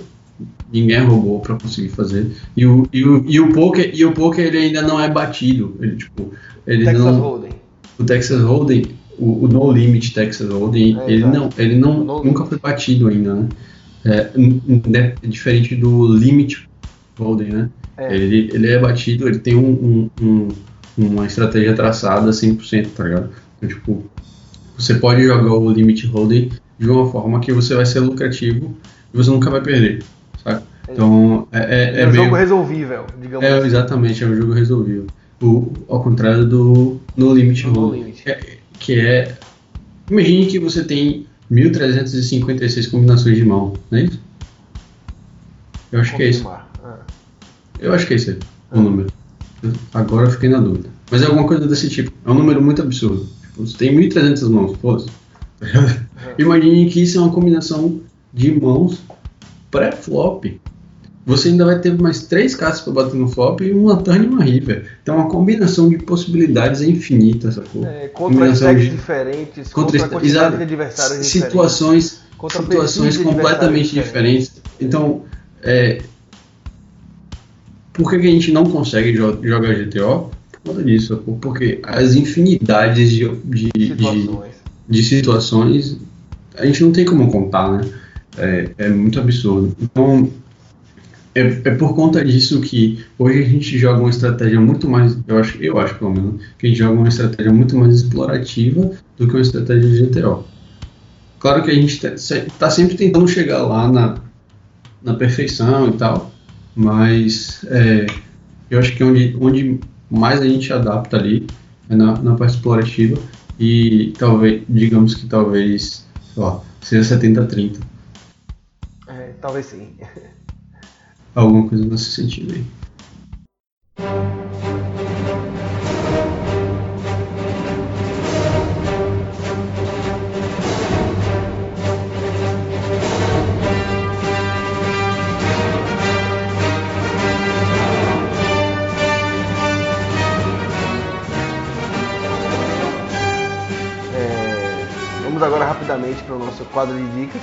ninguém roubou para conseguir fazer. E o, e o, e o poker, e o poker ele ainda não é batido. Ele, tipo, ele Texas não, Hold'em. o Texas Hold'em, o, o No Limit Texas Hold'em, É, ele não, ele não No nunca foi batido ainda, né? É, né, diferente do Limit Hold'em, né? É. Ele, ele é batido, ele tem um, um- um- uma estratégia traçada 100%, tá ligado? Então, tipo, você pode jogar o Limit Hold'em de uma forma que você vai ser lucrativo e você nunca vai perder, sabe? Então, é, é, É, é um meio- jogo resolvível, digamos é, assim. exatamente, é um jogo resolvível. O, ao contrário do No Limit No Hold'em, Limit. é- que é... Imagine que você tem 1356 combinações de mão, não é isso? Eu acho que é isso. Eu acho que é esse o número. Agora eu fiquei na dúvida. Mas é alguma coisa desse tipo. É um número muito absurdo. Tipo, você tem 1.300 mãos, foda-se. Imagine que isso é uma combinação de mãos pré-flop. Você ainda vai ter mais três cartas para bater no flop e uma turn e uma river. Então a combinação de possibilidades é infinita, sacou? É, contra stacks de- diferentes, contra contra, quantidade de adversários situações, Contra situações de completamente adversários diferentes. Então, é, por que, que a gente não consegue jo- jogar GTO? Por conta disso, porque as infinidades de, de, diferentes de, situações. de situações a gente não tem como contar, né? É, é muito absurdo. Então, é, é por conta disso que hoje a gente joga uma estratégia muito mais, eu acho, eu acho pelo menos, que a gente joga uma estratégia muito mais explorativa do que uma estratégia de GTO. Claro que a gente está sempre tentando chegar lá na, na perfeição e tal, mas é, eu acho que onde, onde mais a gente adapta ali é na, na parte explorativa e talvez, digamos que talvez, sei lá, seja 70-30, É, talvez sim. alguma coisa nesse sentido aí. Vamos agora rapidamente para o nosso quadro de dicas.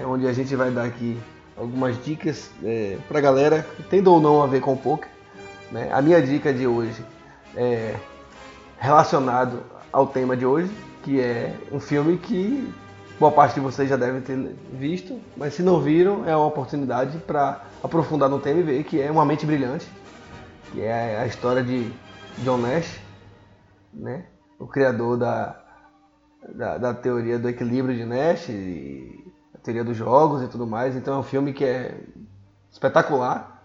É onde a gente vai dar aqui algumas dicas é, pra galera, tendo ou não a ver com o poker. Né? A minha dica de hoje é relacionado ao tema de hoje, que é um filme que boa parte de vocês já devem ter visto, mas se não viram, é uma oportunidade para aprofundar no tema e ver que é Uma Mente Brilhante, que é a história de John Nash, né? o criador da, da, da teoria do equilíbrio de Nash, a teoria dos jogos e tudo mais. Então é um filme que é espetacular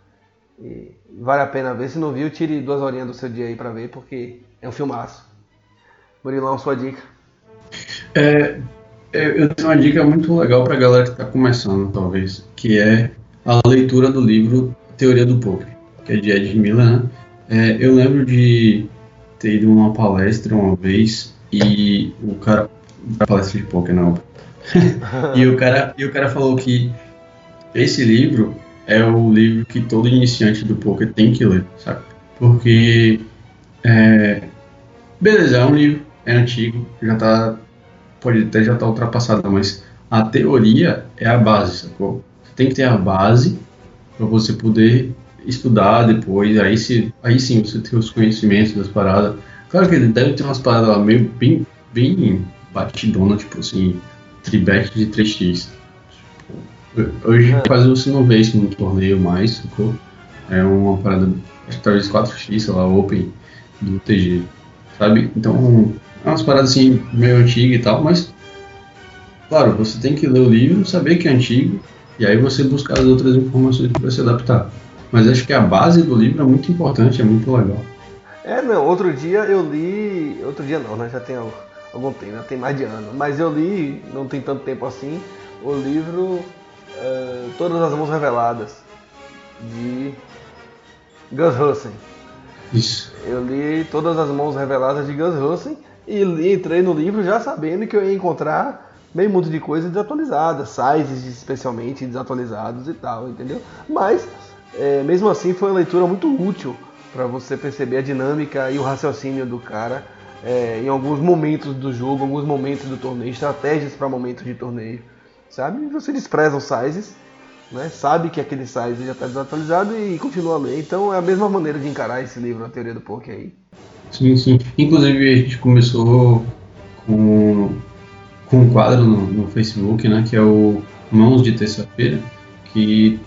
e vale a pena ver. Se não viu, tire duas horinhas do seu dia aí para ver, porque é um filmaço. Murilão, sua dica. É, é, eu tenho uma dica muito legal pra galera que tá começando, talvez, que é a leitura do livro Teoria do Poker, que é de Ed Miller, né? É, eu lembro de ter ido numa palestra uma vez e o cara. Palestra de poker, não. e, o cara, e o cara falou que esse livro é o livro que todo iniciante do poker tem que ler, sabe? Porque. É, beleza, é um livro, é antigo, já tá. Pode até já tá ultrapassado, mas a teoria é a base, sacou? Você tem que ter a base para você poder estudar depois, aí, se, aí sim você tem os conhecimentos das paradas. Claro que ele deve ter umas paradas meio bem, bem batidona, tipo assim, tribet de 3x. Hoje é. quase você não vê isso no torneio mais, sacou? É uma parada, acho que talvez 4x, sei lá, Open do TG, sabe? Então, é umas paradas assim, meio antigas e tal, mas, claro, você tem que ler o livro, saber que é antigo, e aí você buscar as outras informações para se adaptar. Mas acho que a base do livro é muito importante, é muito legal. É, não, outro dia eu li. Outro dia não, né? Já tem algum tempo, já tem mais de ano. Mas eu li, não tem tanto tempo assim, o livro uh, Todas as Mãos Reveladas, de Gus Hussen. Isso. Eu li Todas as Mãos Reveladas de Gus Hussen e li, entrei no livro já sabendo que eu ia encontrar bem muito de coisa desatualizada, sizes especialmente desatualizados e tal, entendeu? Mas é, mesmo assim foi uma leitura muito útil para você perceber a dinâmica e o raciocínio do cara é, em alguns momentos do jogo, alguns momentos do torneio, estratégias para momentos de torneio, sabe? Você despreza os sizes, né? sabe que aquele size já está desatualizado e continua a ler. Então é a mesma maneira de encarar esse livro, a teoria do poker aí. Sim, sim. Inclusive a gente começou com, com um quadro no, no Facebook, né? Que é o Mãos de Terça-feira, que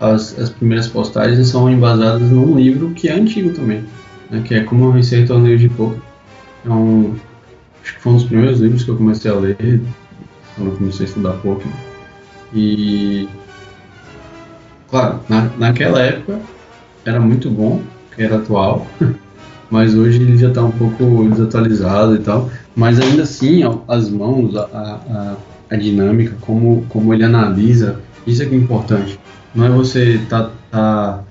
as, as primeiras postagens são embasadas num livro que é antigo também, né, que é Como Vencer Torneio de Poker. É um, acho que foi um dos primeiros livros que eu comecei a ler quando eu comecei a estudar poker. E, claro, na, naquela época era muito bom, que era atual, mas hoje ele já está um pouco desatualizado e tal. Mas ainda assim, as mãos, a, a, a dinâmica, como, como ele analisa, isso é que é importante. Não é você tá, tá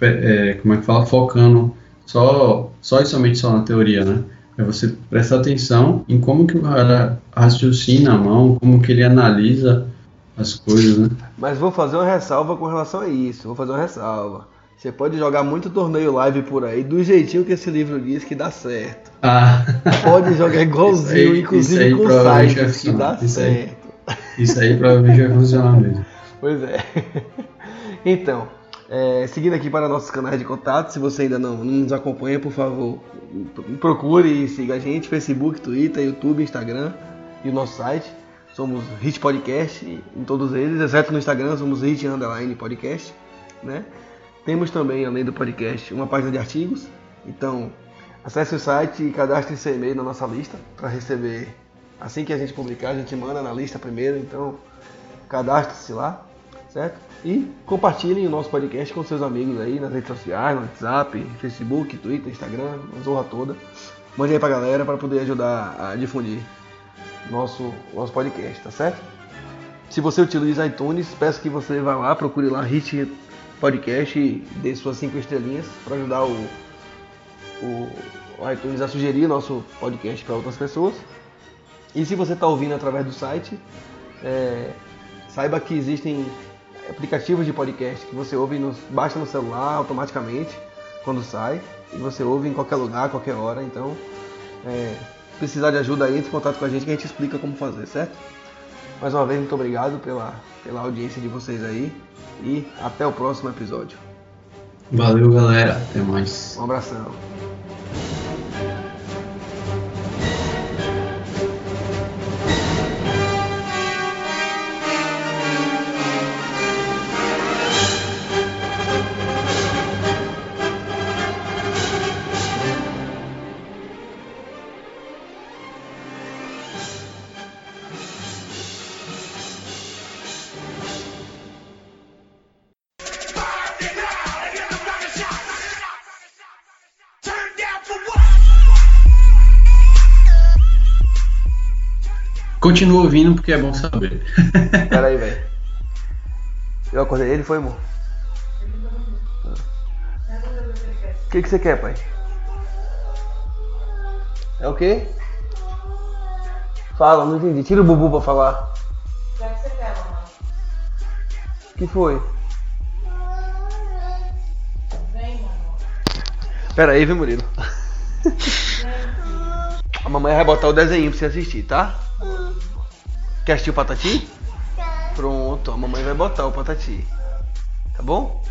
é, como é que fala, focando só, só e somente só na teoria, né? É você prestar atenção em como que o cara raciocina a mão, como que ele analisa as coisas, né? Mas vou fazer uma ressalva com relação a isso. Vou fazer uma ressalva. Você pode jogar muito torneio live por aí, do jeitinho que esse livro diz que dá certo. Ah. Pode jogar igualzinho, aí, inclusive com sites que dá isso certo. Aí, isso aí provavelmente vai funcionar mesmo. Pois é. Então, é, seguindo aqui para nossos canais de contato, se você ainda não, não nos acompanha, por favor, procure e siga a gente, Facebook, Twitter, YouTube, Instagram e o nosso site. Somos Hit Podcast em todos eles, exceto no Instagram, somos Hit Underline Podcast, né? Temos também, além do podcast, uma página de artigos. Então, acesse o site e cadastre seu e-mail na nossa lista para receber assim que a gente publicar, a gente manda na lista primeiro, então cadastre-se lá certo? E compartilhem o nosso podcast com seus amigos aí nas redes sociais, no WhatsApp, Facebook, Twitter, Instagram, a zorra toda. Mande aí pra galera para poder ajudar a difundir nosso, nosso podcast, tá certo? Se você utiliza iTunes, peço que você vá lá, procure lá Hit Podcast e dê suas cinco estrelinhas para ajudar o, o, o iTunes a sugerir nosso podcast para outras pessoas. E se você está ouvindo através do site, é, saiba que existem aplicativos de podcast que você ouve, no, baixa no celular automaticamente quando sai e você ouve em qualquer lugar, qualquer hora. Então, é, precisar de ajuda aí, entre em contato com a gente que a gente explica como fazer, certo? Mais uma vez, muito obrigado pela, pela audiência de vocês aí. E até o próximo episódio. Valeu, galera. Até mais. Um abração. Continua ouvindo porque é bom saber. Pera aí, velho. Eu acordei ele foi, amor? O que, que você quer, pai? É o quê? Fala, não entendi. Tira o bubu pra falar. O que é que você quer, mamãe? O que foi? Vem, mamãe. Pera aí, viu, Murilo? A mamãe vai botar o desenho pra você assistir, tá? Quer assistir o Patati? Pronto, a mamãe vai botar o Patati. Tá bom?